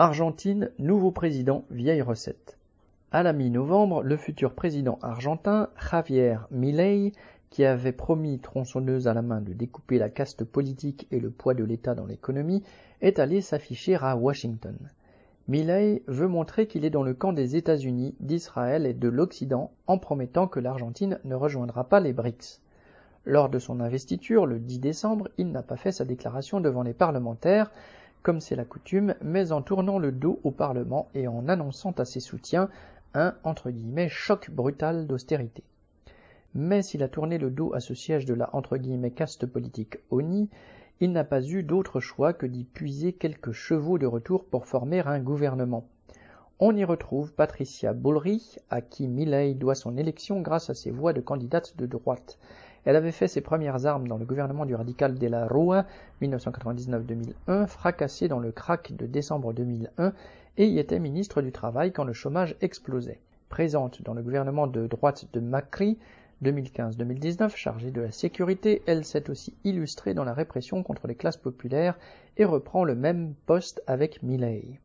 Argentine, nouveau président, vieille recette. À la mi-novembre, le futur président argentin, Javier Milei, qui avait promis tronçonneuse à la main de découper la caste politique et le poids de l'État dans l'économie, est allé s'afficher à Washington. Milei veut montrer qu'il est dans le camp des États-Unis, d'Israël et de l'Occident en promettant que l'Argentine ne rejoindra pas les BRICS. Lors de son investiture, le 10 décembre, il n'a pas fait sa déclaration devant les parlementaires, comme c'est la coutume, mais en tournant le dos au Parlement et en annonçant à ses soutiens un choc brutal d'austérité. Mais s'il a tourné le dos à ce siège de la caste politique ONI, il n'a pas eu d'autre choix que d'y puiser quelques chevaux de retour pour former un gouvernement. On y retrouve Patricia Bullrich, à qui Milley doit son élection grâce à ses voix de candidate de droite. Elle avait fait ses premières armes dans le gouvernement du radical de la Rua 1999-2001, fracassé dans le crack de décembre 2001, et y était ministre du Travail quand le chômage explosait. Présente dans le gouvernement de droite de Macri 2015-2019, chargée de la sécurité, elle s'est aussi illustrée dans la répression contre les classes populaires et reprend le même poste avec Milley.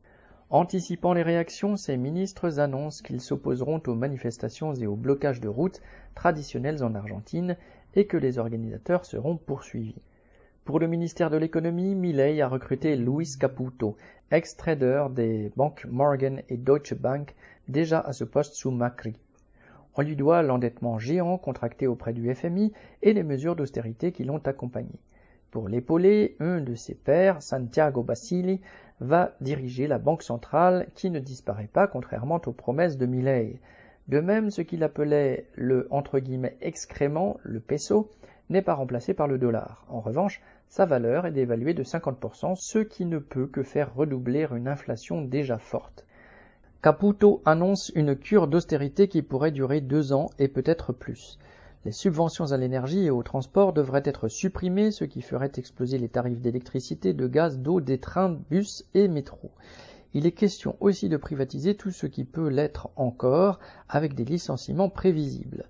Anticipant les réactions, ces ministres annoncent qu'ils s'opposeront aux manifestations et aux blocages de routes traditionnels en Argentine et que les organisateurs seront poursuivis. Pour le ministère de l'économie, Milley a recruté Luis Caputo, ex-trader des banques Morgan et Deutsche Bank, déjà à ce poste sous Macri. On lui doit l'endettement géant contracté auprès du FMI et les mesures d'austérité qui l'ont accompagné. Pour l'épauler, un de ses pairs, Santiago Basili, va diriger la banque centrale qui ne disparaît pas contrairement aux promesses de Milley. De même, ce qu'il appelait le entre guillemets excrément, le peso, n'est pas remplacé par le dollar. En revanche, sa valeur est dévaluée de 50%, ce qui ne peut que faire redoubler une inflation déjà forte. Caputo annonce une cure d'austérité qui pourrait durer deux ans et peut-être plus. Les subventions à l'énergie et au transport devraient être supprimées, ce qui ferait exploser les tarifs d'électricité, de gaz, d'eau, des trains, bus et métros. Il est question aussi de privatiser tout ce qui peut l'être encore, avec des licenciements prévisibles.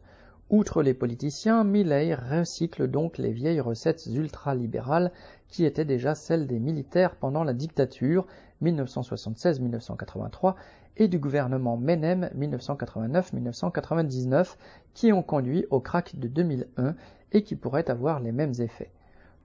Outre les politiciens, Milley recycle donc les vieilles recettes ultralibérales qui étaient déjà celles des militaires pendant la dictature 1976-1983 et du gouvernement Menem 1989-1999 qui ont conduit au crack de 2001 et qui pourraient avoir les mêmes effets.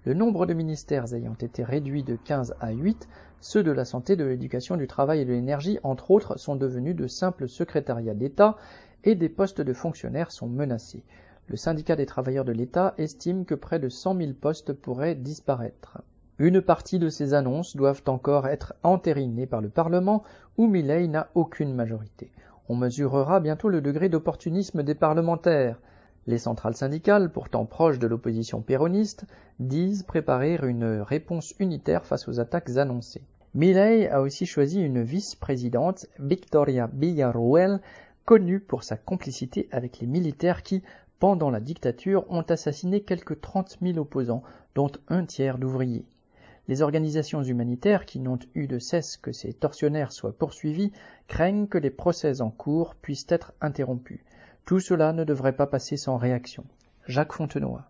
Le nombre de ministères ayant été réduit de 15 à 8, ceux de la santé, de l'éducation, du travail et de l'énergie, entre autres, sont devenus de simples secrétariats d'État et des postes de fonctionnaires sont menacés. Le syndicat des travailleurs de l'État estime que près de 100 000 postes pourraient disparaître. Une partie de ces annonces doivent encore être entérinées par le Parlement où Milley n'a aucune majorité. On mesurera bientôt le degré d'opportunisme des parlementaires. Les centrales syndicales, pourtant proches de l'opposition péroniste, disent préparer une réponse unitaire face aux attaques annoncées. Milley a aussi choisi une vice-présidente, Victoria Villarruel, connue pour sa complicité avec les militaires qui, pendant la dictature, ont assassiné quelques 30 000 opposants, dont un tiers d'ouvriers. Les organisations humanitaires, qui n'ont eu de cesse que ces tortionnaires soient poursuivis, craignent que les procès en cours puissent être interrompus. Tout cela ne devrait pas passer sans réaction. Jacques Fontenoy.